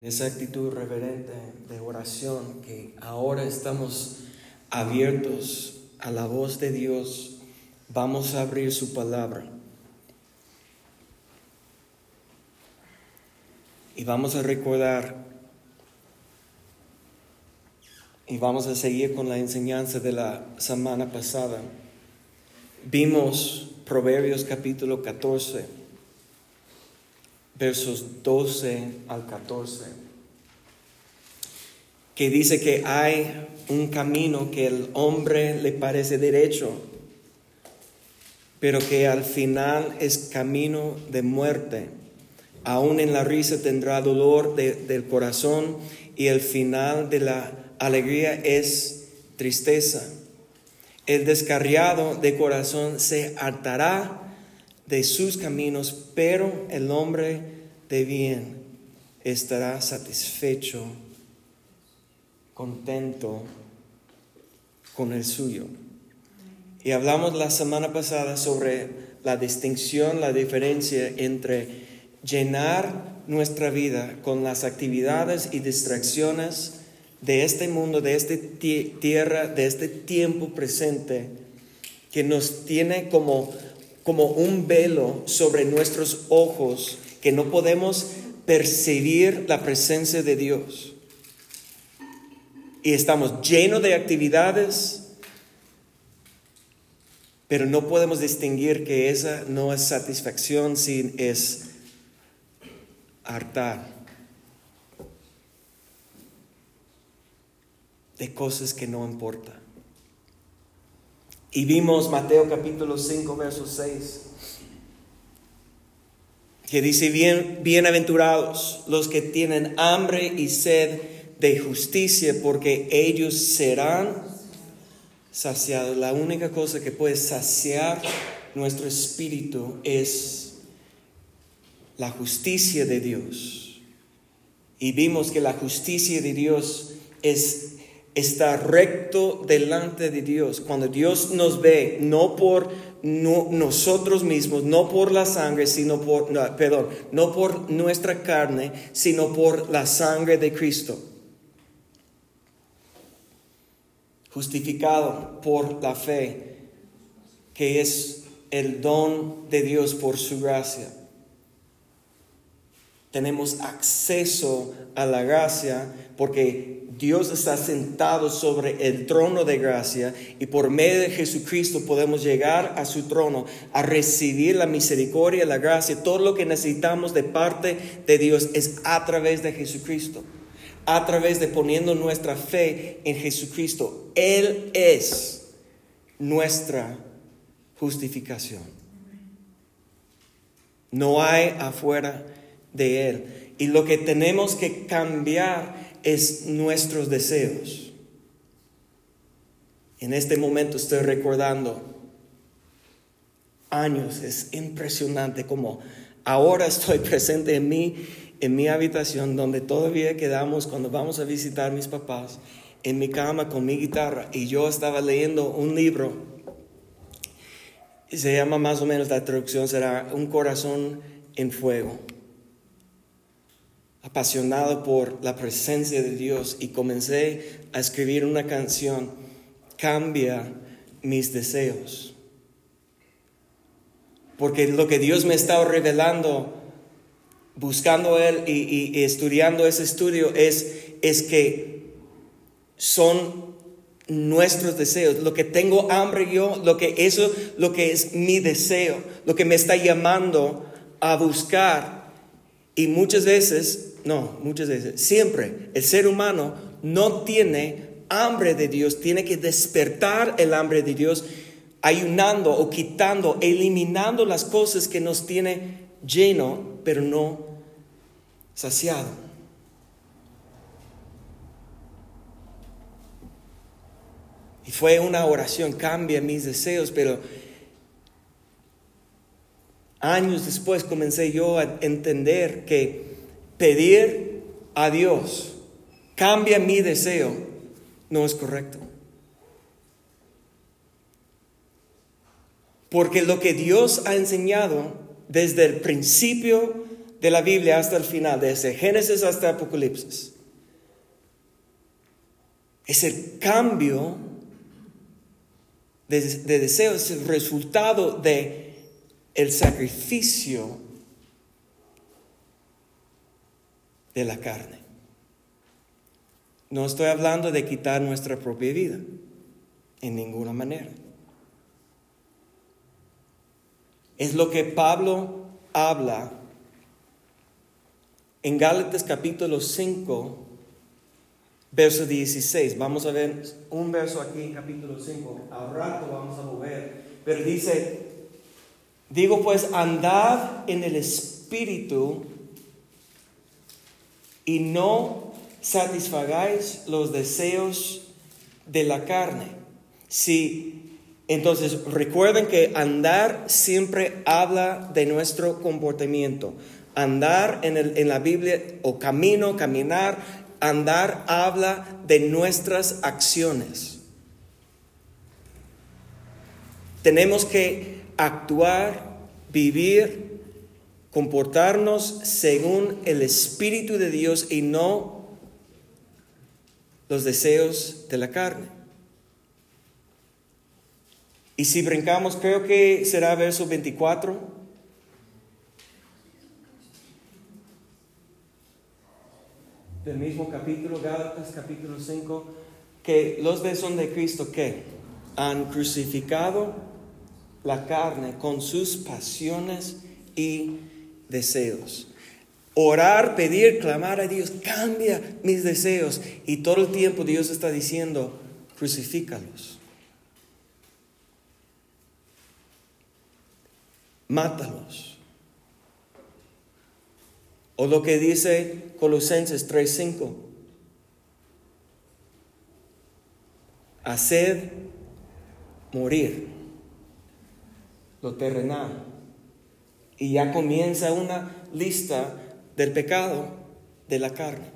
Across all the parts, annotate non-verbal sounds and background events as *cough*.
esa actitud reverente de oración que ahora estamos abiertos a la voz de Dios, vamos a abrir su palabra. Y vamos a recordar y vamos a seguir con la enseñanza de la semana pasada. Vimos Proverbios capítulo 14 versos 12 al 14, que dice que hay un camino que el hombre le parece derecho, pero que al final es camino de muerte. Aún en la risa tendrá dolor del corazón y el final de la alegría es tristeza. El descarriado de corazón se hartará de sus caminos, pero el hombre de bien estará satisfecho, contento con el suyo. Y hablamos la semana pasada sobre la distinción, la diferencia entre llenar nuestra vida con las actividades y distracciones de este mundo, de esta tierra, de este tiempo presente, que nos tiene como como un velo sobre nuestros ojos que no podemos percibir la presencia de Dios. Y estamos llenos de actividades, pero no podemos distinguir que esa no es satisfacción, sin es hartar de cosas que no importan. Y vimos Mateo capítulo 5, verso 6, que dice, Bien, bienaventurados los que tienen hambre y sed de justicia, porque ellos serán saciados. La única cosa que puede saciar nuestro espíritu es la justicia de Dios. Y vimos que la justicia de Dios es está recto delante de Dios. Cuando Dios nos ve, no por nosotros mismos, no por la sangre, sino por, perdón, no por nuestra carne, sino por la sangre de Cristo. Justificado por la fe, que es el don de Dios por su gracia. Tenemos acceso a la gracia porque Dios está sentado sobre el trono de gracia y por medio de Jesucristo podemos llegar a su trono a recibir la misericordia, la gracia, todo lo que necesitamos de parte de Dios es a través de Jesucristo, a través de poniendo nuestra fe en Jesucristo. Él es nuestra justificación. No hay afuera de Él. Y lo que tenemos que cambiar es nuestros deseos. En este momento estoy recordando años, es impresionante como ahora estoy *laughs* presente en mí, en mi habitación donde todavía quedamos cuando vamos a visitar mis papás, en mi cama con mi guitarra y yo estaba leyendo un libro, se llama más o menos la traducción será Un corazón en fuego apasionado por la presencia de Dios y comencé a escribir una canción, Cambia mis deseos. Porque lo que Dios me estaba revelando, buscando Él y, estudiando ese estudio, es, es que son nuestros deseos, lo que tengo hambre yo, lo que eso, lo que es mi deseo, lo que me está llamando a buscar. Y muchas veces no, muchas veces, siempre el ser humano no tiene hambre de Dios, tiene que despertar el hambre de Dios ayunando o quitando, eliminando las cosas que nos tiene lleno, pero no saciado. Y fue una oración, cambia mis deseos, pero años después comencé yo a entender que pedir a Dios, cambia mi deseo, no es correcto. Porque lo que Dios ha enseñado desde el principio de la Biblia hasta el final, desde Génesis hasta Apocalipsis. Es el cambio de, de deseo, es el resultado de el sacrificio de la carne. No estoy hablando de quitar nuestra propia vida, en ninguna manera. Es lo que Pablo habla en Gálatas capítulo 5, verso 16. Vamos a ver un verso aquí en capítulo 5. Al rato vamos a mover. Pero dice, digo pues, andad en el Espíritu y no satisfagáis los deseos de la carne. Si entonces recuerden que andar siempre habla de nuestro comportamiento. Andar en, el, en la Biblia o camino, caminar, andar habla de nuestras acciones. Tenemos que actuar, vivir comportarnos según el Espíritu de Dios y no los deseos de la carne. Y si brincamos, creo que será verso 24. Del mismo capítulo, Gálatas capítulo 5, que los de son de Cristo que han crucificado la carne con sus pasiones y deseos. Orar, pedir, clamar a Dios, cambia mis deseos. Y todo el tiempo Dios está diciendo, crucifícalos. Mátalos. O lo que dice Colosenses 3:5. Haced morir lo terrenal y ya comienza una lista del pecado de la carne.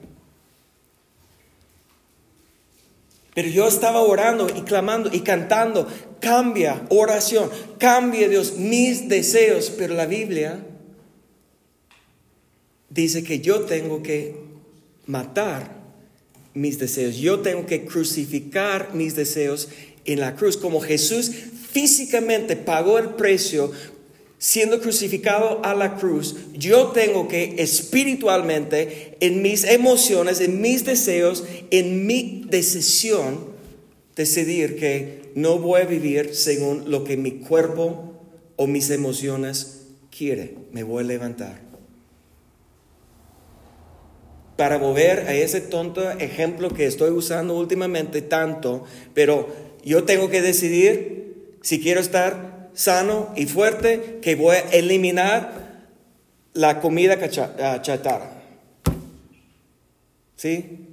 Pero yo estaba orando y clamando y cantando, cambia oración, cambia Dios mis deseos, pero la Biblia dice que yo tengo que matar mis deseos, yo tengo que crucificar mis deseos en la cruz, como Jesús físicamente pagó el precio siendo crucificado a la cruz, yo tengo que espiritualmente, en mis emociones, en mis deseos, en mi decisión, decidir que no voy a vivir según lo que mi cuerpo o mis emociones quiere. Me voy a levantar. Para volver a ese tonto ejemplo que estoy usando últimamente tanto, pero yo tengo que decidir si quiero estar sano y fuerte que voy a eliminar la comida ah, chatarra. ¿Sí?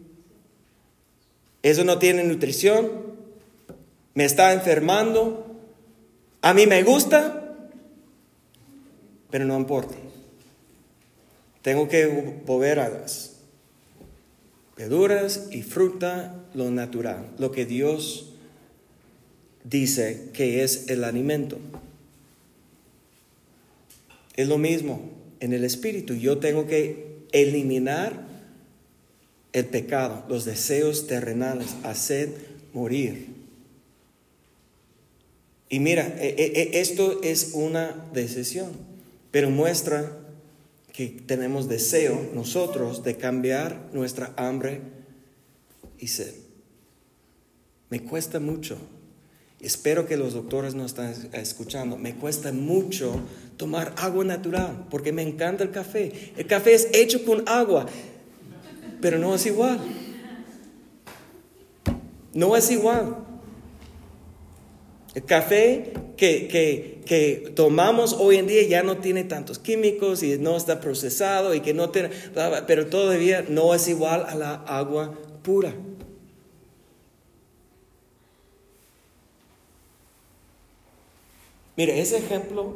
Eso no tiene nutrición, me está enfermando, a mí me gusta, pero no importa. Tengo que volver a las verduras y fruta, lo natural, lo que Dios dice que es el alimento. Es lo mismo en el espíritu. Yo tengo que eliminar el pecado, los deseos terrenales, hacer morir. Y mira, e, e, e, esto es una decisión, pero muestra que tenemos deseo nosotros de cambiar nuestra hambre y sed. Me cuesta mucho Espero que los doctores no están escuchando. Me cuesta mucho tomar agua natural porque me encanta el café. El café es hecho con agua, pero no es igual. No es igual. El café que, que, que, tomamos hoy en día ya no tiene tantos químicos y no está procesado y que no tiene, pero todavía no es igual a la agua pura. Mire, ese ejemplo,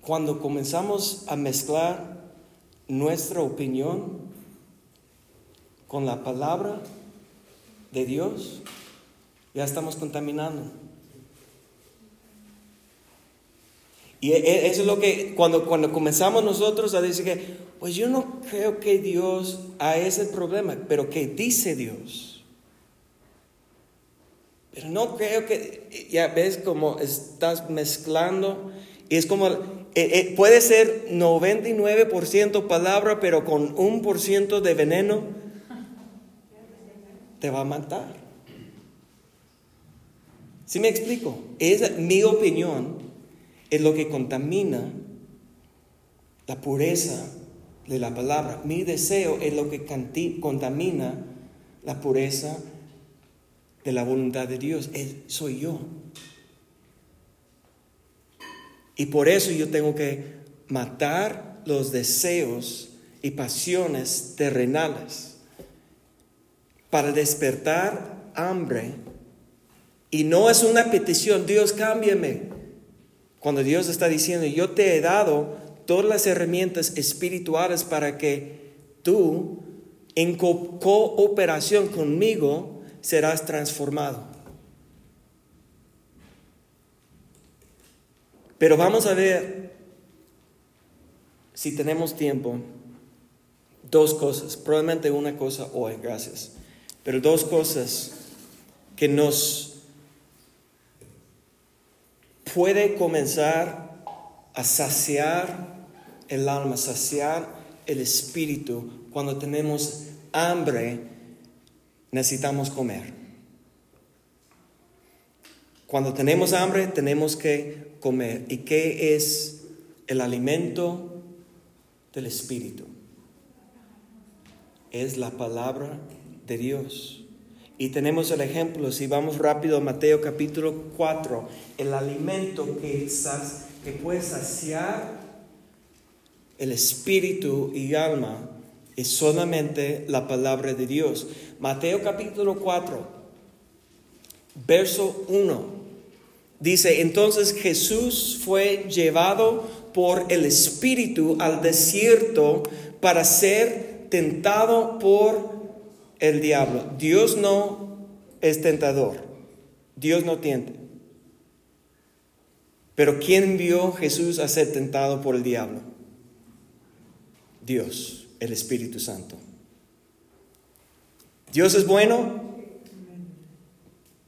cuando comenzamos a mezclar nuestra opinión con la palabra de Dios, ya estamos contaminando. Y e, e, eso es lo que cuando, cuando comenzamos nosotros a decir que, pues yo no creo que Dios a ese problema, pero que dice Dios. Pero no creo que, ya ves como estás mezclando, y es como, eh, puede ser 99% palabra, pero con un por ciento de veneno, te va a matar. ¿Sí me explico? Es mi opinión es lo que contamina la pureza de la palabra. Mi deseo es lo que contamina la pureza de la voluntad de Dios. soy yo. Y por eso yo tengo que matar los deseos y pasiones terrenales para despertar hambre. Y no es una petición, Dios cámbiame. Cuando Dios está diciendo, yo te he dado todas las herramientas espirituales para que tú, en cooperación conmigo, serás transformado. Pero vamos a ver, si tenemos tiempo, dos cosas, probablemente una cosa hoy, gracias, pero dos cosas que nos puede comenzar a saciar el alma, saciar el espíritu. Cuando tenemos hambre, necesitamos comer. Cuando tenemos hambre, tenemos que comer. ¿Y qué es el alimento del espíritu? Es la palabra de Dios. Y tenemos el ejemplo, si vamos rápido a Mateo capítulo 4, el alimento que, que puede saciar el espíritu y alma es solamente la palabra de Dios. Mateo capítulo 4, verso 1, dice, entonces Jesús fue llevado por el espíritu al desierto para ser tentado por el diablo. Dios no es tentador. Dios no tiente. Pero ¿quién vio Jesús a ser tentado por el diablo? Dios, el Espíritu Santo. Dios es bueno.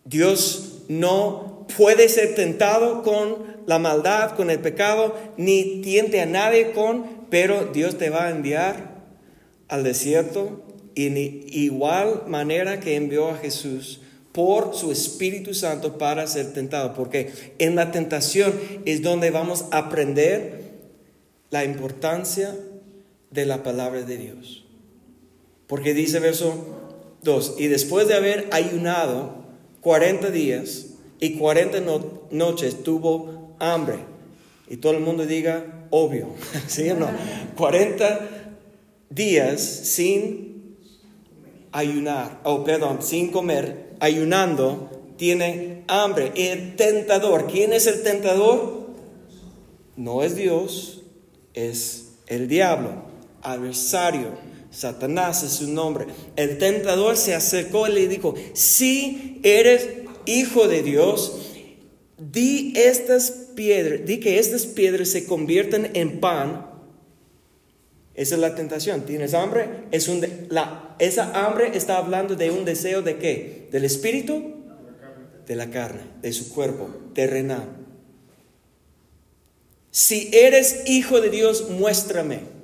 Dios no puede ser tentado con la maldad, con el pecado, ni tiente a nadie con, pero Dios te va a enviar al desierto en igual manera que envió a Jesús por su Espíritu Santo para ser tentado, porque en la tentación es donde vamos a aprender la importancia de la palabra de Dios. Porque dice verso 2, y después de haber ayunado 40 días y 40 noches tuvo hambre. Y todo el mundo diga, obvio, *laughs* ¿sí o no? 40 días sin ayunar, oh, perdón, sin comer, ayunando, tiene hambre. El tentador, ¿quién es el tentador? No es Dios, es el diablo, adversario. Satanás es su nombre. El tentador se acercó y le dijo, si eres hijo de Dios, di estas piedras, di que estas piedras se conviertan en pan esa es la tentación. ¿Tienes hambre? Es un la, esa hambre está hablando de un deseo de qué? ¿Del espíritu? De la carne, de su cuerpo terrenal. Si eres hijo de Dios, muéstrame.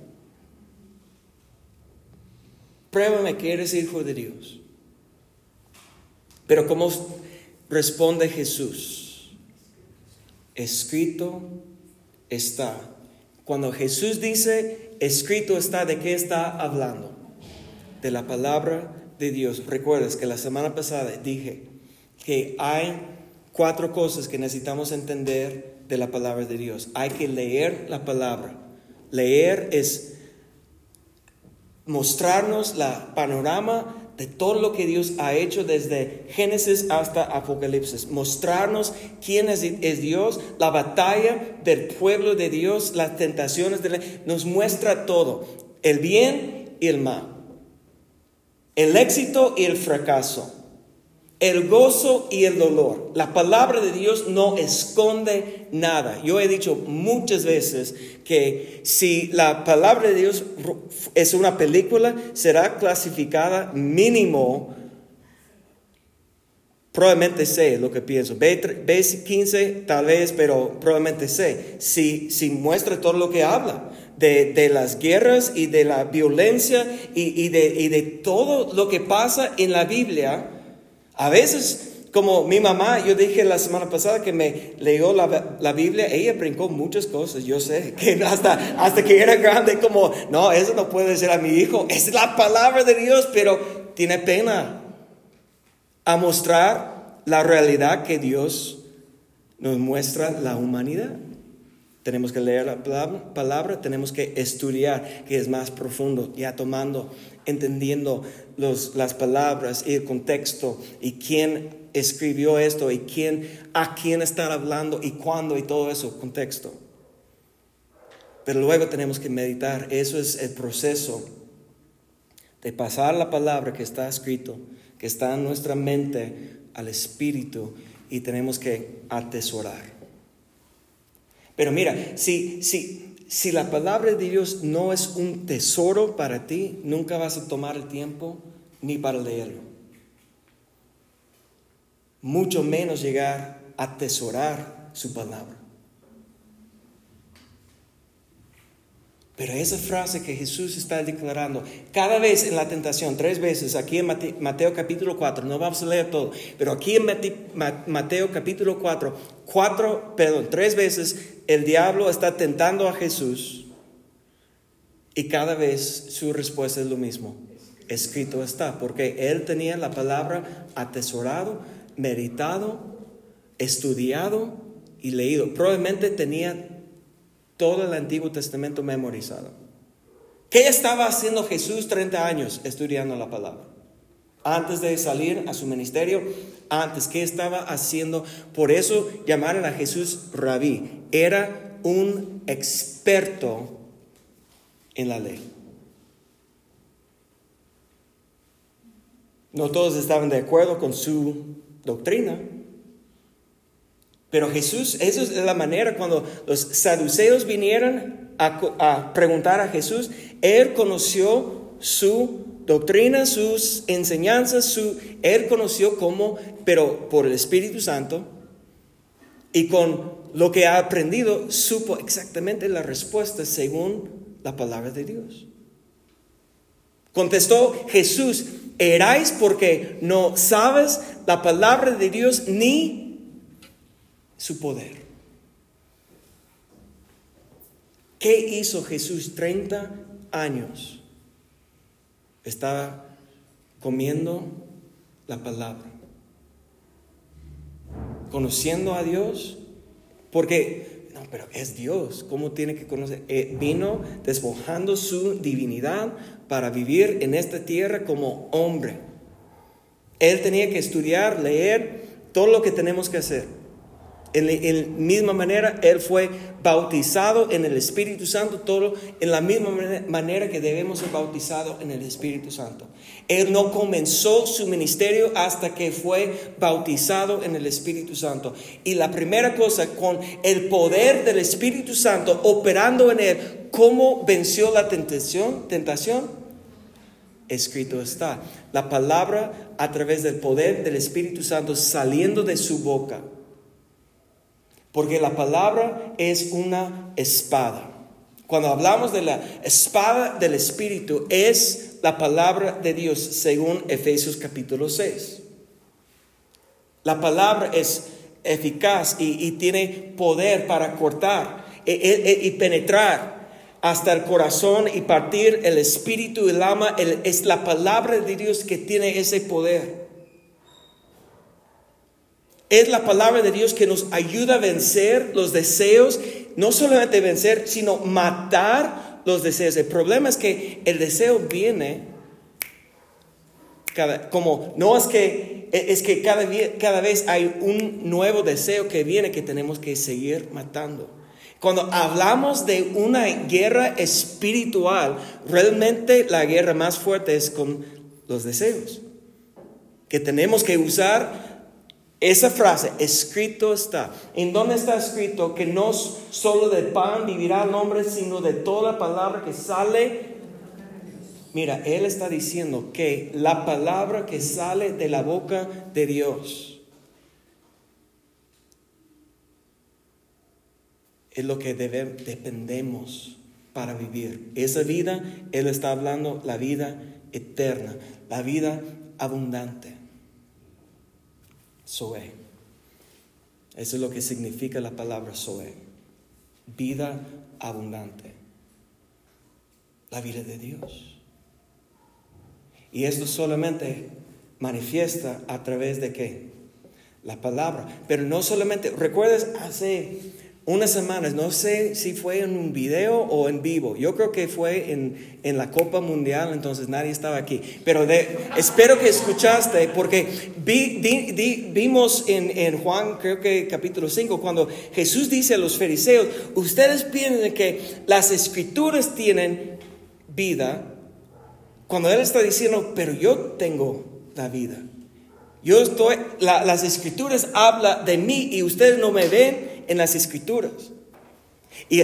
Pruébame que eres hijo de Dios. Pero ¿cómo responde Jesús? Escrito está. Cuando Jesús dice, escrito está, ¿de qué está hablando? De la palabra de Dios. Recuerdas que la semana pasada dije que hay cuatro cosas que necesitamos entender de la palabra de Dios. Hay que leer la palabra. Leer es mostrarnos la panorama de todo lo que Dios ha hecho desde Génesis hasta Apocalipsis. Mostrarnos quién es, Dios, la batalla del pueblo de Dios, las tentaciones de la... Nos muestra todo, el bien y el mal, el éxito y el fracaso, el gozo y el dolor. La palabra de Dios no esconde nada. Yo he dicho muchas veces que si la palabra de Dios es una película, será clasificada mínimo. Probablemente sé lo que pienso. B15 tal vez, pero probablemente sé. Si, si muestra todo lo que habla de, las guerras y de la violencia y, de, y de todo lo que pasa en la Biblia, a veces, como mi mamá, yo dije la semana pasada que me leyó la, Biblia, ella brincó muchas cosas, yo sé, que *laughs* hasta, hasta que era grande, como, no, eso no puede ser a mi hijo, es la palabra de Dios, pero tiene pena a mostrar la realidad que Dios nos muestra la humanidad. Tenemos que leer la palabra, tenemos que estudiar, que es más profundo, ya tomando, entendiendo las palabras y el contexto y quién escribió esto y quién, a quién está hablando y cuándo y todo eso, contexto. Pero luego tenemos que meditar, eso es el proceso de pasar la palabra que está escrito, que está en nuestra mente, al Espíritu y tenemos que atesorar. Pero mira, si, si, si la palabra de Dios no es un tesoro para ti, nunca vas a tomar el tiempo ni para leerlo. Mucho menos llegar a atesorar su palabra. Pero esa frase que Jesús está declarando cada vez en la tentación, tres veces, aquí en Mateo, capítulo 4, no vamos a leer todo, pero aquí en Mateo capítulo 4, cuatro, perdón, tres veces el diablo está tentando a Jesús y cada vez su respuesta es lo mismo. Escrito está, porque él tenía la palabra atesorado, meditado, estudiado y leído. Probablemente tenía todo el Antiguo Testamento memorizado. ¿Qué estaba haciendo Jesús 30 años estudiando la palabra? Antes de salir a su ministerio, antes, ¿qué estaba haciendo? Por eso llamaron a Jesús rabí. Era un experto en la ley. No todos estaban de acuerdo con su doctrina, pero Jesús, esa es la manera cuando los saduceos vinieron a, preguntar a Jesús, Él conoció su doctrina, sus enseñanzas, su, Él conoció cómo, pero por el Espíritu Santo y con lo que ha aprendido, supo exactamente la respuesta según la palabra de Dios. Contestó Jesús, eráis porque no sabes la palabra de Dios ni su poder. ¿Qué hizo Jesús 30 años? Estaba comiendo la palabra, conociendo a Dios, porque, no, pero es Dios, ¿cómo tiene que conocer? Eh, vino despojando su divinidad para vivir en esta tierra como hombre. Él tenía que estudiar, leer todo lo que tenemos que hacer. En la misma manera, Él fue bautizado en el Espíritu Santo, todo en la misma manera que debemos ser bautizados en el Espíritu Santo. Él no comenzó su ministerio hasta que fue bautizado en el Espíritu Santo. Y la primera cosa, con el poder del Espíritu Santo operando en Él, ¿cómo venció la tentación? Tentación. Escrito está. La palabra a través del poder del Espíritu Santo saliendo de su boca porque la palabra es una espada. Cuando hablamos de la espada del Espíritu, es la palabra de Dios, según Efesios capítulo 6. La palabra es eficaz y, tiene poder para cortar e, e, e, y, penetrar hasta el corazón y partir el espíritu y el alma. es la palabra de Dios que tiene ese poder. Es la palabra de Dios que nos ayuda a vencer los deseos, no solamente vencer, sino matar los deseos. El problema es que el deseo viene como no es que es que cada, cada vez hay un nuevo deseo que viene que tenemos que seguir matando. Cuando hablamos de una guerra espiritual, realmente la guerra más fuerte es con los deseos. que tenemos que usar esa frase, escrito está. ¿En dónde está escrito que no solo de pan vivirá el hombre, sino de toda palabra que sale? Mira, Él está diciendo que la palabra que sale de la boca de Dios es lo que dependemos para vivir. Esa vida, Él está hablando la vida eterna, la vida abundante. Zoe. Eso es lo que significa la palabra Zoe. Vida abundante. La vida de Dios. Y esto solamente manifiesta a través de qué? La palabra. Pero no solamente, recuerdas hace unas semanas, no sé si fue en un video o en vivo, yo creo que fue en, en la Copa Mundial, entonces nadie estaba aquí, pero espero que escuchaste, porque vimos en, en, Juan, creo que capítulo 5, cuando Jesús dice a los fariseos, ustedes piensan que las escrituras tienen vida, cuando Él está diciendo, pero yo tengo la vida. Yo estoy, las escrituras hablan de mí y ustedes no me ven en las escrituras. Y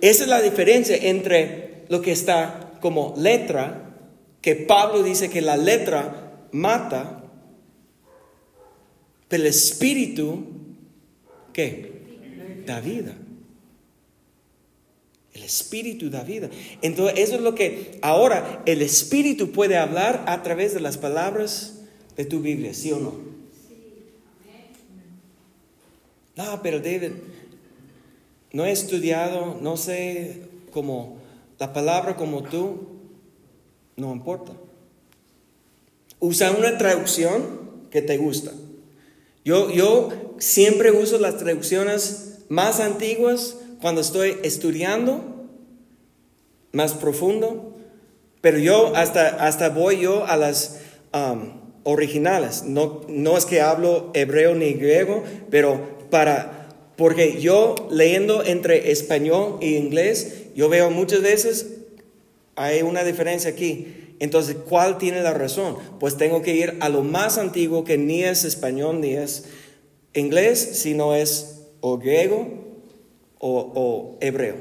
esa es la diferencia entre lo que está como letra, que Pablo dice que la letra mata, pero el espíritu, ¿qué? Da vida. El espíritu da vida. Entonces, eso es lo que ahora el espíritu puede hablar a través de las palabras de tu Biblia, ¿sí o no? No, pero David, no he estudiado, no sé como la palabra como tú, no importa. Usa una traducción que te gusta. Yo, yo siempre uso las traducciones más antiguas cuando estoy estudiando, más profundo, pero yo hasta, hasta voy yo a las um, originales. No, no es que hablo hebreo ni griego, pero para, porque yo leyendo entre español e inglés, yo veo muchas veces hay una diferencia aquí. Entonces, ¿cuál tiene la razón? Pues tengo que ir a lo más antiguo que ni es español ni es inglés, sino es o griego o, o hebreo.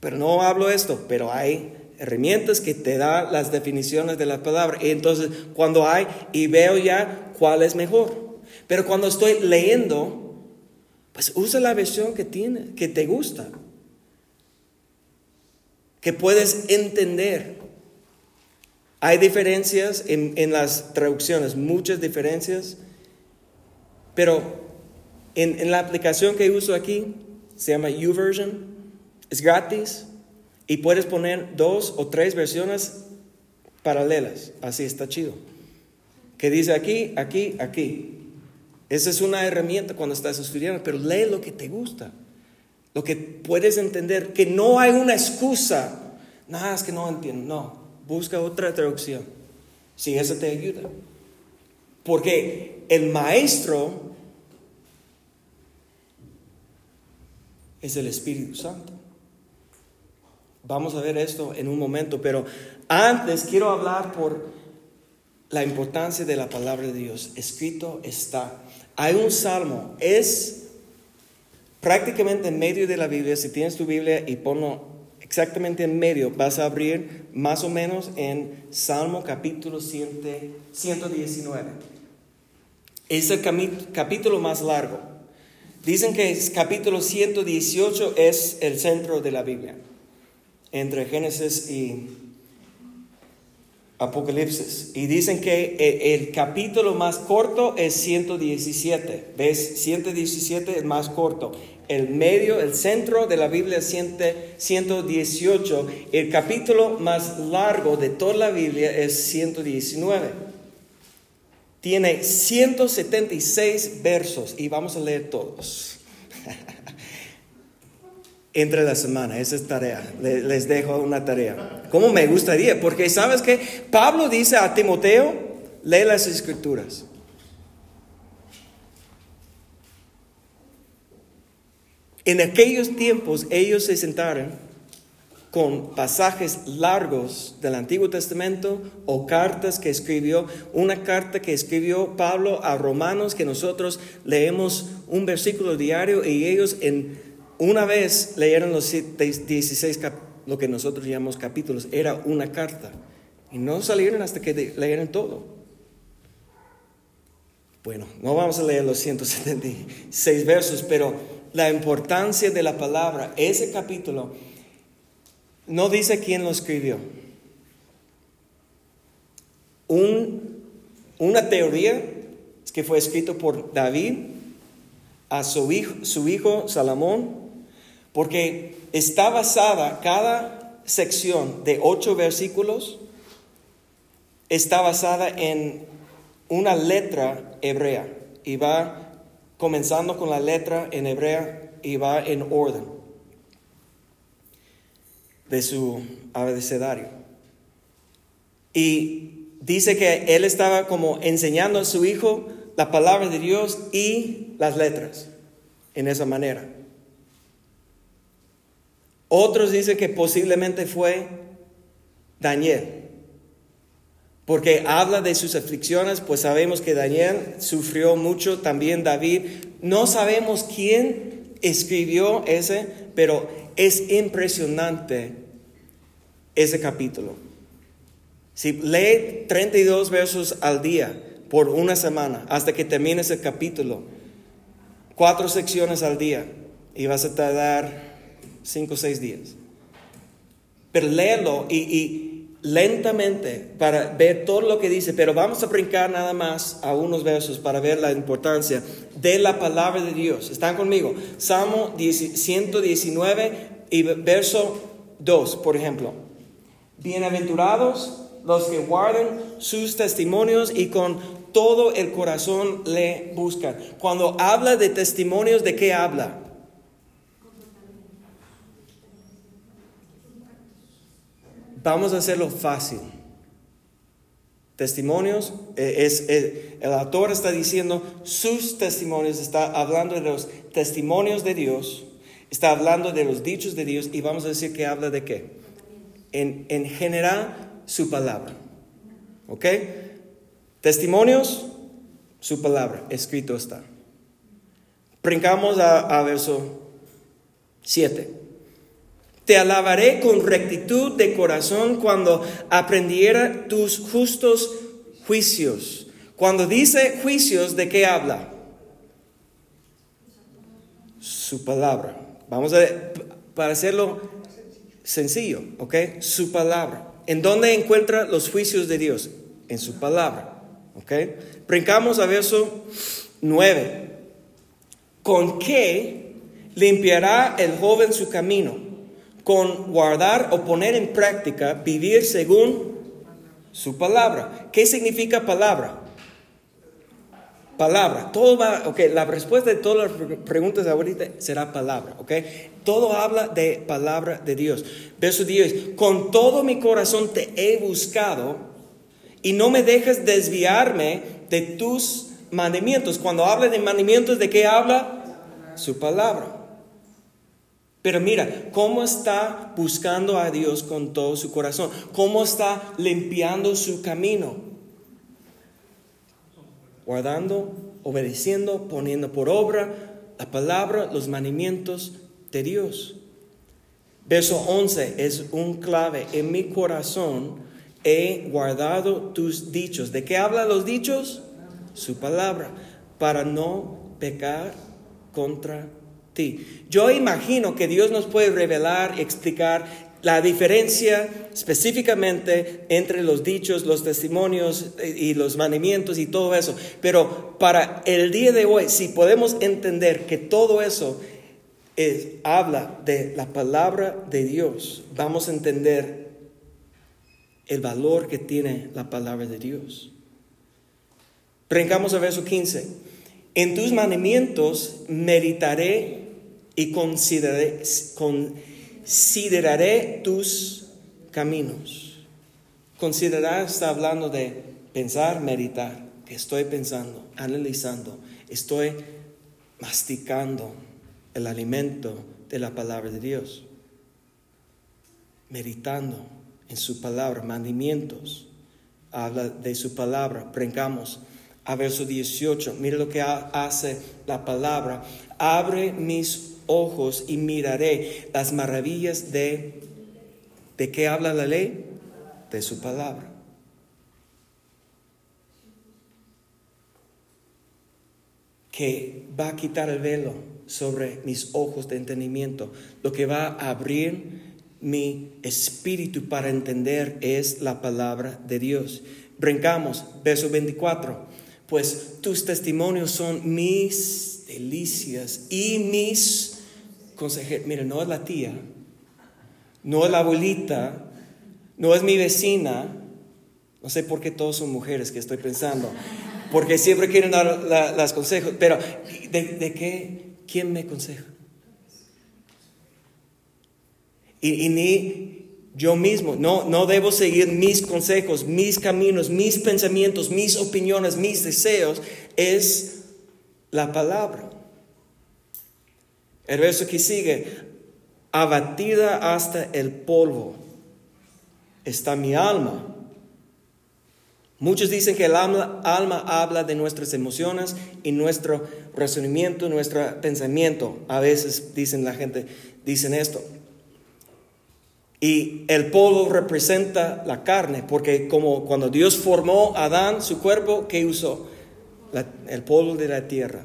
Pero no hablo esto, pero hay herramientas que te da las definiciones de la palabra. Y entonces, cuando hay y veo ya cuál es mejor. Pero cuando estoy leyendo, pues usa la versión que tiene, que te gusta, que puedes entender. Hay diferencias en, las traducciones, muchas diferencias, pero en, en, la aplicación que uso aquí, se llama YouVersion, es gratis y puedes poner dos o tres versiones paralelas, así está chido. Que dice aquí, aquí, aquí. Esa es una herramienta cuando estás estudiando, pero lee lo que te gusta, lo que puedes entender, que no hay una excusa. Nada, es que no entiendo. No, busca otra traducción. Si eso te ayuda. Porque el maestro es el Espíritu Santo. Vamos a ver esto en un momento, pero antes quiero hablar por la importancia de la palabra de Dios. Escrito está. Hay un salmo, es prácticamente en medio de la Biblia. Si tienes tu Biblia y ponlo exactamente en medio, vas a abrir más o menos en Salmo capítulo 119. Es el capítulo más largo. Dicen que el capítulo 118 es el centro de la Biblia, entre Génesis y Apocalipsis. Y dicen que eh, el, capítulo más corto es 117. ¿Ves? 117 es más corto. El medio, el centro de la Biblia es 118. El capítulo más largo de toda la Biblia es 119. Tiene 176 versos y vamos a leer todos. *laughs* entre la semana. Esa es tarea. Les dejo una tarea. ¿Cómo me gustaría? Porque sabes que Pablo dice a Timoteo, lee las escrituras. En aquellos tiempos ellos se sentaron con pasajes largos del Antiguo Testamento o cartas que escribió. Una carta que escribió Pablo a romanos que nosotros leemos un versículo diario y ellos en una vez leyeron los 16 lo que nosotros llamamos capítulos. Era una carta. Y no salieron hasta que leyeron todo. Bueno, no vamos a leer los 176 versos, pero la importancia de la palabra, ese capítulo no dice quién lo escribió. una teoría es que fue escrito por David a su hijo, su hijo Salomón, porque está basada cada sección de ocho versículos, está basada en una letra hebrea y va comenzando con la letra en hebrea y va en orden de su abecedario. Y dice que él estaba como enseñando a su hijo la palabra de Dios y las letras en esa manera. Otros dicen que posiblemente fue Daniel, porque habla de sus aflicciones, pues sabemos que Daniel sufrió mucho, también David. No sabemos quién escribió ese, pero es impresionante ese capítulo. Si lee 32 versos al día por una semana hasta que termine ese capítulo, cuatro secciones al día y vas a tardar cinco o seis días. Pero léelo y, y, lentamente para ver todo lo que dice, pero vamos a brincar nada más a unos versos para ver la importancia de la palabra de Dios. ¿Están conmigo? Salmo 119 y verso 2, por ejemplo. Bienaventurados los que guardan sus testimonios y con todo el corazón le buscan. Cuando habla de testimonios, ¿de qué habla? Vamos a hacerlo fácil. Testimonios, eh, es, eh, el autor está diciendo sus testimonios, está hablando de los testimonios de Dios, está hablando de los dichos de Dios y vamos a decir que habla de qué? en, general su palabra. ¿Ok? Testimonios, su palabra, escrito está. Brincamos a, a verso 7. Te alabaré con rectitud de corazón cuando aprendiera tus justos juicios. Cuando dice juicios, ¿de qué habla? Su palabra. Vamos a para hacerlo sencillo, ¿ok? Su palabra. ¿En dónde encuentra los juicios de Dios? En su palabra, ¿ok? Brincamos a verso 9. ¿Con qué limpiará el joven su camino? Con guardar o poner en práctica, vivir según su palabra. ¿Qué significa palabra? Palabra. Todo va, ok, la respuesta de todas las preguntas ahorita será palabra, ok. Todo habla de palabra de Dios. Verso 10, con todo mi corazón te he buscado y no me dejes desviarme de tus mandamientos. Cuando habla de mandamientos, ¿de qué habla? Su palabra. Pero mira, ¿cómo está buscando a Dios con todo su corazón? ¿Cómo está limpiando su camino? Guardando, obedeciendo, poniendo por obra la palabra, los mandamientos de Dios. Verso 11 es un clave. En mi corazón he guardado tus dichos. ¿De qué habla los dichos? Su palabra. Para no pecar contra Yo imagino que Dios nos puede revelar y explicar la diferencia específicamente entre los dichos, los testimonios y los mandamientos y todo eso. Pero para el día de hoy, si podemos entender que todo eso habla de la palabra de Dios, vamos a entender el valor que tiene la palabra de Dios. Brincamos al verso 15. En tus mandamientos meditaré y consideraré, tus caminos. Considerar está hablando de pensar, meditar, que estoy pensando, analizando, estoy masticando el alimento de la palabra de Dios. meditando en su palabra, mandamientos. Habla de su palabra. Brincamos a verso 18. Mira lo que hace la palabra. Abre mis ojos y miraré las maravillas de... ¿De qué habla la ley? De su palabra. Que va a quitar el velo sobre mis ojos de entendimiento. Lo que va a abrir mi espíritu para entender es la palabra de Dios. Brincamos, verso 24. Pues tus testimonios son mis delicias y mis Mira, no es la tía, no es la abuelita, no es mi vecina. No sé por qué todos son mujeres que estoy pensando. Porque siempre quieren dar las consejos. Pero, ¿de, ¿de qué? ¿Quién me aconseja? Y, ni yo mismo, no, no debo seguir mis consejos, mis caminos, mis pensamientos, mis opiniones, mis deseos, es la palabra. El verso que sigue, abatida hasta el polvo está mi alma. Muchos dicen que el alma, habla de nuestras emociones y nuestro razonamiento, nuestro pensamiento. A veces dicen la gente, dicen esto. Y el polvo representa la carne, porque como cuando Dios formó a Adán, su cuerpo, ¿qué usó? el polvo de la tierra.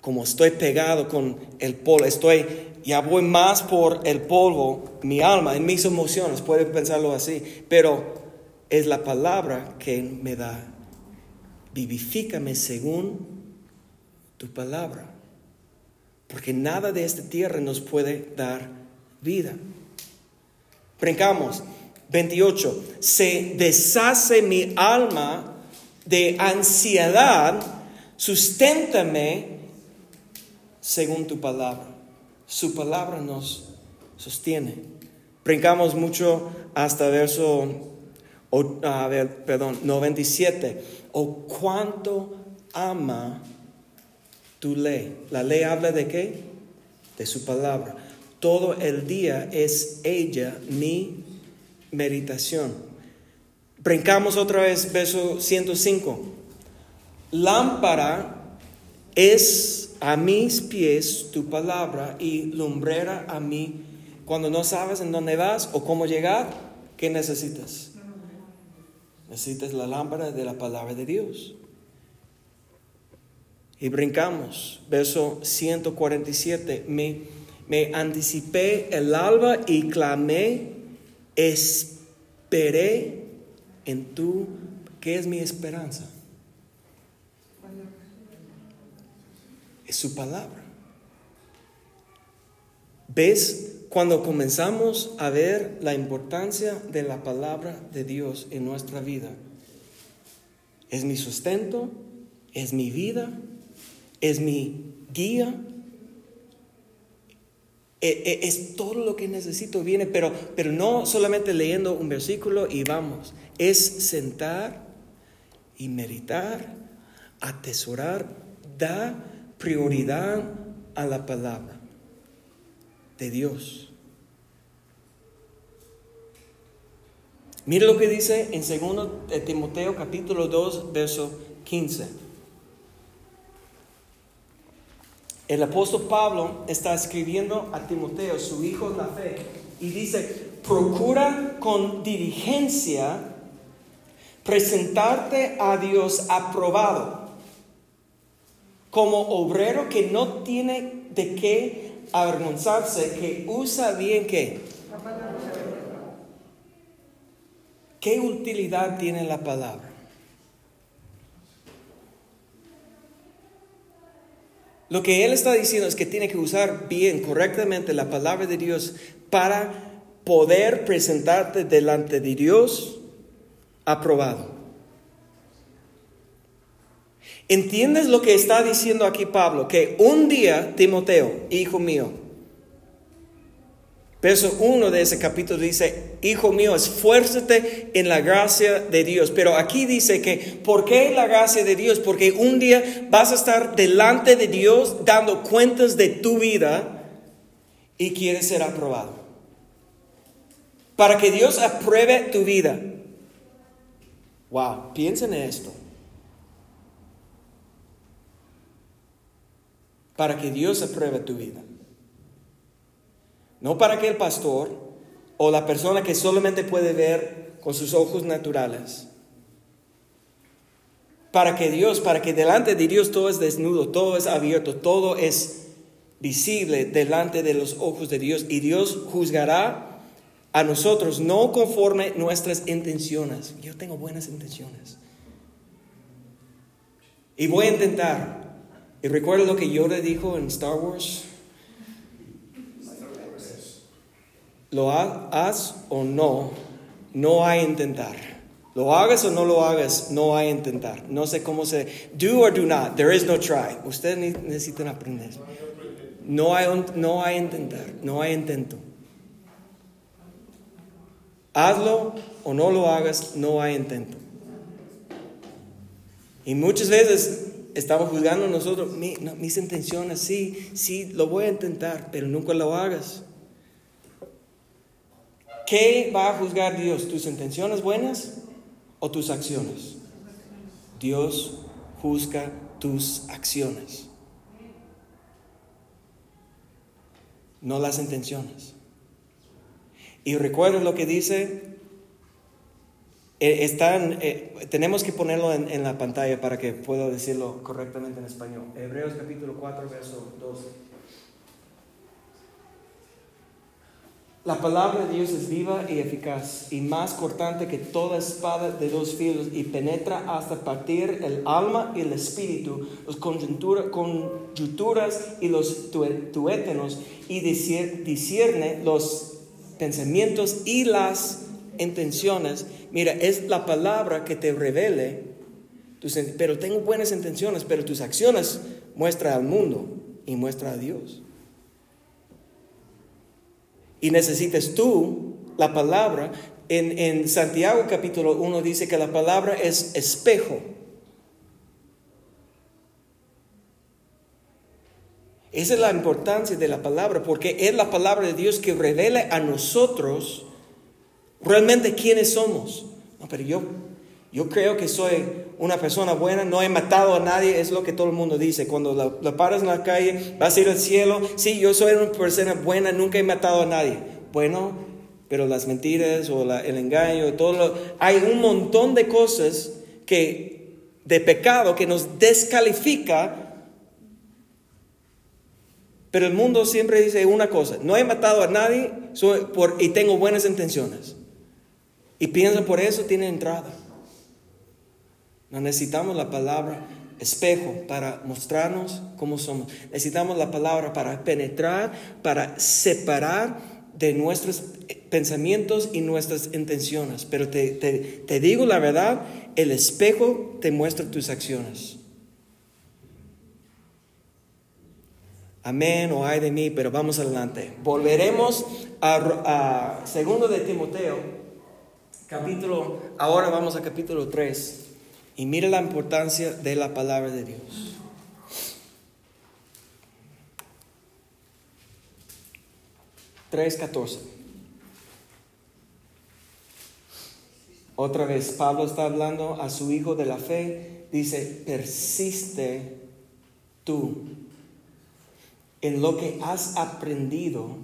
Como estoy pegado con el polvo, estoy, ya voy más por el polvo, mi alma, en mis emociones, puede pensarlo así, pero es la palabra que me da. Vivifícame según tu palabra, porque nada de esta tierra nos puede dar vida. Brincamos. 28. Se deshace mi alma de ansiedad, susténtame según tu palabra. Su palabra nos sostiene. Brincamos mucho hasta verso, a ver, perdón, 97. O cuánto ama tu ley. La ley habla de qué? De su palabra todo el día es ella mi meditación. Brincamos otra vez, verso 105. Lámpara es a mis pies tu palabra y lumbrera a mí. Cuando no sabes en dónde vas o cómo llegar, ¿qué necesitas? Necesitas la lámpara de la palabra de Dios. Y brincamos, verso 147. Mi me anticipé el alba y clamé, esperé en tu, ¿qué es mi esperanza? Es su palabra. ¿Ves? Cuando comenzamos a ver la importancia de la palabra de Dios en nuestra vida, es mi sustento, es mi vida, es mi guía, eh, eh, es todo lo que necesito, viene, pero, pero no solamente leyendo un versículo y vamos, es sentar y meditar, atesorar, da prioridad a la palabra de Dios. Mira lo que dice en 2 Timoteo capítulo 2, verso 15. El apóstol Pablo está escribiendo a Timoteo, su hijo en la fe, y dice, procura con diligencia presentarte a Dios aprobado, como obrero que no tiene de qué avergonzarse, que usa bien qué. ¿Qué utilidad tiene la palabra? Lo que él está diciendo es que tiene que usar bien, correctamente la palabra de Dios para poder presentarte delante de Dios aprobado. ¿Entiendes lo que está diciendo aquí Pablo? Que un día, Timoteo, hijo mío, Verso 1 de ese capítulo dice, Hijo mío, esfuérzate en la gracia de Dios. Pero aquí dice que, ¿por qué la gracia de Dios? Porque un día vas a estar delante de Dios dando cuentas de tu vida y quieres ser aprobado. Para que Dios apruebe tu vida. Wow, piensen en esto. Para que Dios apruebe tu vida. No para que el pastor o la persona que solamente puede ver con sus ojos naturales. Para que Dios, para que delante de Dios todo es desnudo, todo es abierto, todo es visible delante de los ojos de Dios. Y Dios juzgará a nosotros no conforme nuestras intenciones. Yo tengo buenas intenciones. Y voy a intentar. Y recuerdo lo que Yoda dijo en Star Wars. Lo haz o no, no hay intentar. Lo hagas o no lo hagas, no hay intentar. No sé cómo se... Do or do not, there is no try. Ustedes necesitan aprender. No hay, no hay intentar, no hay intento. Hazlo o no lo hagas, no hay intento. Y muchas veces estamos juzgando nosotros, mis intenciones, sí, sí, lo voy a intentar, pero nunca lo hagas. ¿Qué va a juzgar Dios? ¿Tus intenciones buenas o tus acciones? Dios juzga tus acciones, no las intenciones. Y recuerden lo que dice, están, eh, tenemos que ponerlo en, la pantalla para que pueda decirlo correctamente en español. Hebreos capítulo 4, verso 12. La palabra de Dios es viva y eficaz y más cortante que toda espada de dos filos y penetra hasta partir el alma y el espíritu, los conjunturas y los tuétenos y discierne los pensamientos y las intenciones. Mira, es la palabra que te revele, pero tengo buenas intenciones, pero tus acciones muestra al mundo y muestra a Dios. Y necesitas tú la palabra. En, en Santiago capítulo 1 dice que la palabra es espejo. Esa es la importancia de la palabra, porque es la palabra de Dios que revela a nosotros realmente quiénes somos. No, pero yo, yo creo que soy una persona buena, no he matado a nadie, es lo que todo el mundo dice. Cuando la, paras en la calle, vas a ir al cielo, sí, yo soy una persona buena, nunca he matado a nadie. Bueno, pero las mentiras o el engaño, todo lo, hay un montón de cosas que de pecado que nos descalifica. Pero el mundo siempre dice una cosa, no he matado a nadie y tengo buenas intenciones. Y piensa por eso tiene entrada. No necesitamos la palabra espejo para mostrarnos cómo somos. Necesitamos la palabra para penetrar, para separar de nuestros pensamientos y nuestras intenciones. Pero te, te digo la verdad, el espejo te muestra tus acciones. Amén o ay de mí, pero vamos adelante. Volveremos a, a segundo de Timoteo, capítulo, ahora vamos a capítulo 3. Y mire la importancia de la palabra de Dios. Tres Otra vez, Pablo está hablando a su hijo de la fe. Dice, persiste tú en lo que has aprendido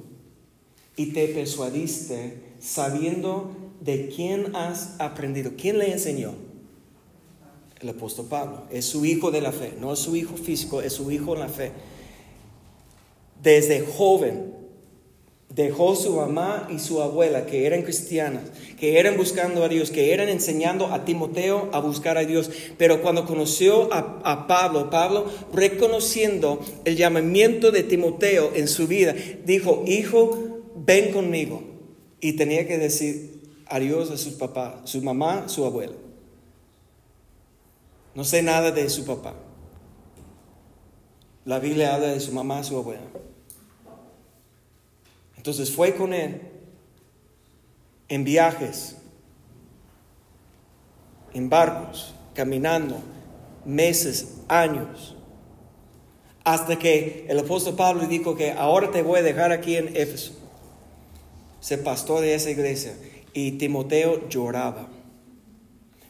y te persuadiste sabiendo de quién has aprendido. ¿Quién le enseñó? el apóstol Pablo. Es su hijo de la fe, no es su hijo físico, es su hijo en la fe. Desde joven dejó su mamá y su abuela, que eran cristianas, que eran buscando a Dios, que eran enseñando a Timoteo a buscar a Dios. Pero cuando conoció a, a Pablo, Pablo reconociendo el llamamiento de Timoteo en su vida, dijo, hijo, ven conmigo. Y tenía que decir adiós a sus papás, su mamá, su abuela. No sé nada de su papá. La Biblia habla de su mamá, su abuela. Entonces fue con él en viajes, en barcos, caminando meses, años, hasta que el apóstol Pablo dijo que ahora te voy a dejar aquí en Éfeso. ser pastor de esa iglesia y Timoteo lloraba.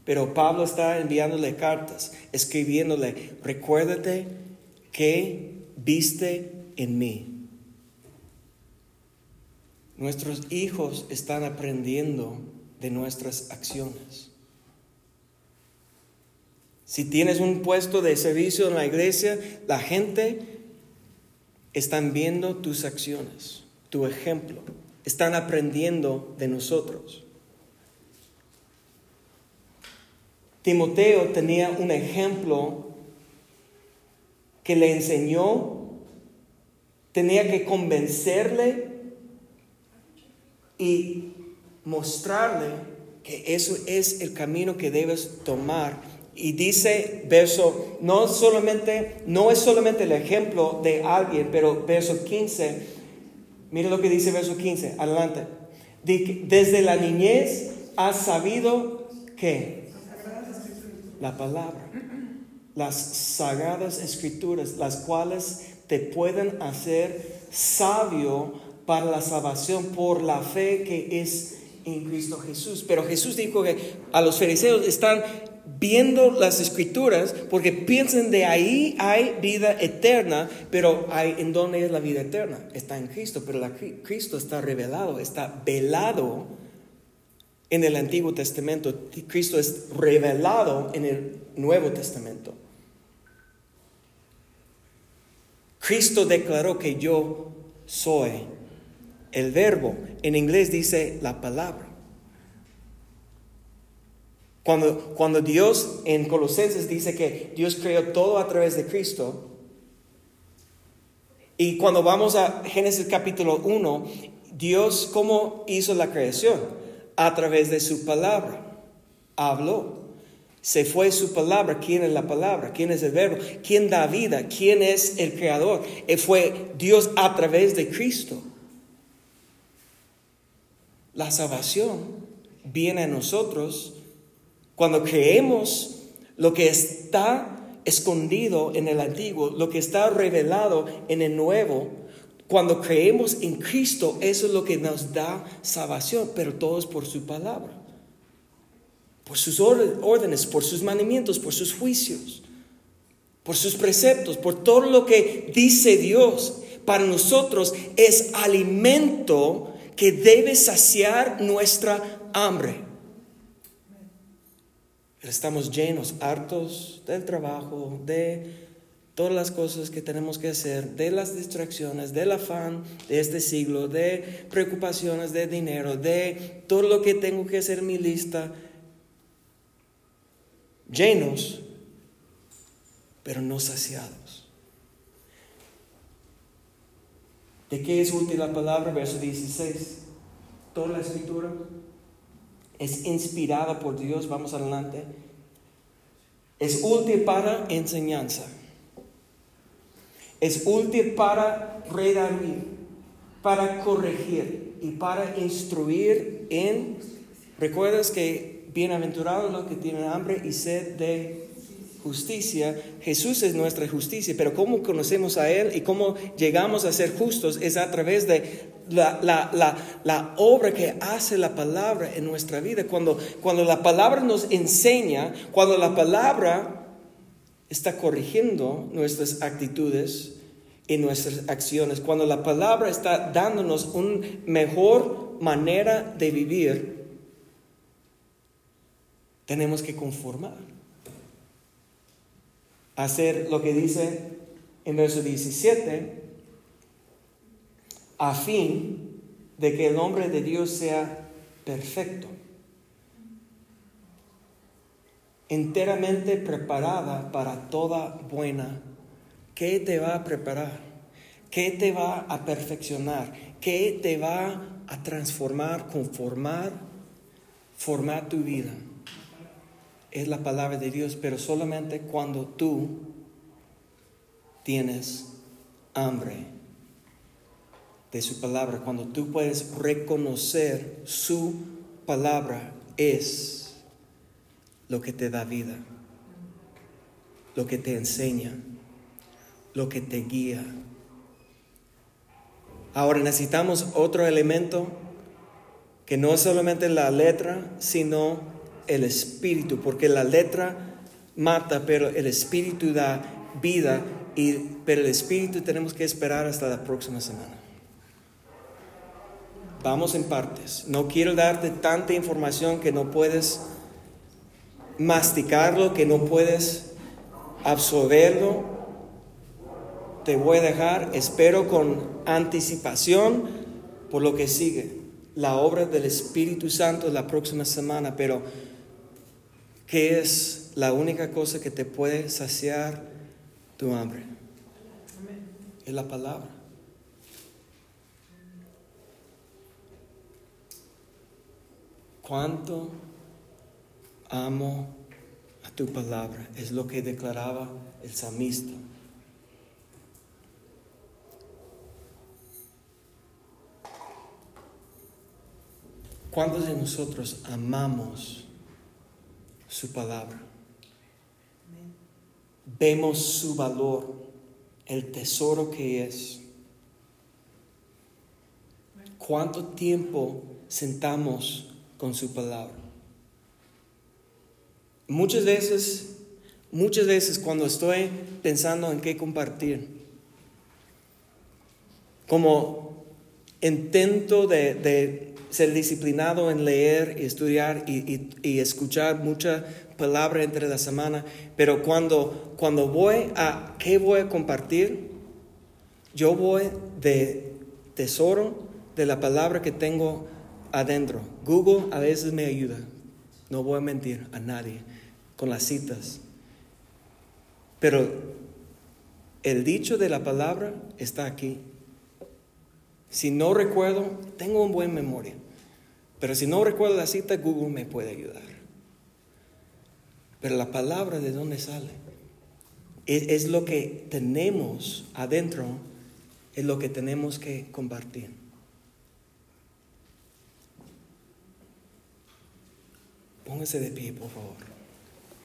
Pero Pablo está enviándole cartas, escribiéndole, recuérdate que viste en mí. Nuestros hijos están aprendiendo de nuestras acciones. Si tienes un puesto de servicio en la iglesia, la gente están viendo tus acciones, tu ejemplo. Están aprendiendo de nosotros. Timoteo tenía un ejemplo que le enseñó, tenía que convencerle y mostrarle que eso es el camino que debes tomar. Y dice verso, no solamente, no es solamente el ejemplo de alguien, pero verso 15, mire lo que dice verso 15, adelante. Desde la niñez has sabido que la palabra, las sagradas escrituras, las cuales te pueden hacer sabio para la salvación por la fe que es en Cristo Jesús. Pero Jesús dijo que a los fariseos están viendo las escrituras porque piensan de ahí hay vida eterna, pero hay, ¿en dónde es la vida eterna? Está en Cristo, pero Cristo está revelado, está velado en el Antiguo Testamento. Cristo es revelado en el Nuevo Testamento. Cristo declaró que yo soy el verbo. En inglés dice la palabra. Cuando, cuando Dios en Colosenses dice que Dios creó todo a través de Cristo, y cuando vamos a Génesis capítulo 1, Dios cómo hizo la creación? A través de su palabra. Habló. Se fue su palabra. ¿Quién es la palabra? ¿Quién es el verbo? ¿Quién da vida? ¿Quién es el creador? Eh, fue Dios a través de Cristo. La salvación viene a nosotros cuando creemos lo que está escondido en el antiguo, lo que está revelado en el nuevo. Cuando creemos en Cristo, eso es lo que nos da salvación, pero todo es por su palabra, por sus órdenes, por sus mandamientos, por sus juicios, por sus preceptos, por todo lo que dice Dios. Para nosotros es alimento que debe saciar nuestra hambre. Estamos llenos, hartos del trabajo, de todas las cosas que tenemos que hacer, de las distracciones, del afán de este siglo, de preocupaciones de dinero, de todo lo que tengo que hacer en mi lista. Llenos, pero no saciados. ¿De qué es útil la palabra? Verso 16. Toda la escritura es inspirada por Dios. Vamos adelante. Es útil para enseñanza. Es útil para redarguir, para corregir y para instruir en... ¿Recuerdas que bienaventurados los que tienen hambre y sed de justicia, Jesús es nuestra justicia, pero cómo conocemos a Él y cómo llegamos a ser justos es a través de la, la, obra que hace la palabra en nuestra vida. Cuando, cuando la palabra nos enseña, cuando la palabra está corrigiendo nuestras actitudes y nuestras acciones, cuando la palabra está dándonos una mejor manera de vivir, tenemos que conformar hacer lo que dice en verso 17, a fin de que el hombre de Dios sea perfecto, enteramente preparada para toda buena. ¿Qué te va a preparar? ¿Qué te va a perfeccionar? ¿Qué te va a transformar, conformar, formar tu vida? Es la palabra de Dios, pero solamente cuando tú tienes hambre de su palabra, cuando tú puedes reconocer su palabra es lo que te da vida, lo que te enseña, lo que te guía. Ahora necesitamos otro elemento que no es solamente la letra, sino el espíritu, porque la letra mata, pero el espíritu da vida, y, pero el espíritu tenemos que esperar hasta la próxima semana. Vamos en partes. No quiero darte tanta información que no puedes masticarlo, que no puedes absorberlo. Te voy a dejar, espero con anticipación por lo que sigue la obra del Espíritu Santo la próxima semana, pero ¿qué es la única cosa que te puede saciar tu hambre? Es la palabra. ¿Cuánto amo a tu palabra? Es lo que declaraba el salmista. ¿Cuántos de nosotros amamos su palabra? Vemos su valor, el tesoro que es. ¿Cuánto tiempo sentamos con su palabra? Muchas veces, muchas veces cuando estoy pensando en qué compartir, como intento de, de ser disciplinado en leer y estudiar y, escuchar mucha palabra entre la semana, pero cuando, cuando voy a, ¿qué voy a compartir? Yo voy de tesoro de la palabra que tengo adentro. Google a veces me ayuda, no voy a mentir a nadie con las citas, pero el dicho de la palabra está aquí. Si no recuerdo, tengo una buena memoria. Pero si no recuerdo la cita, Google me puede ayudar. Pero la palabra de dónde sale es, lo que tenemos adentro, es lo que tenemos que compartir. Póngase de pie, por favor.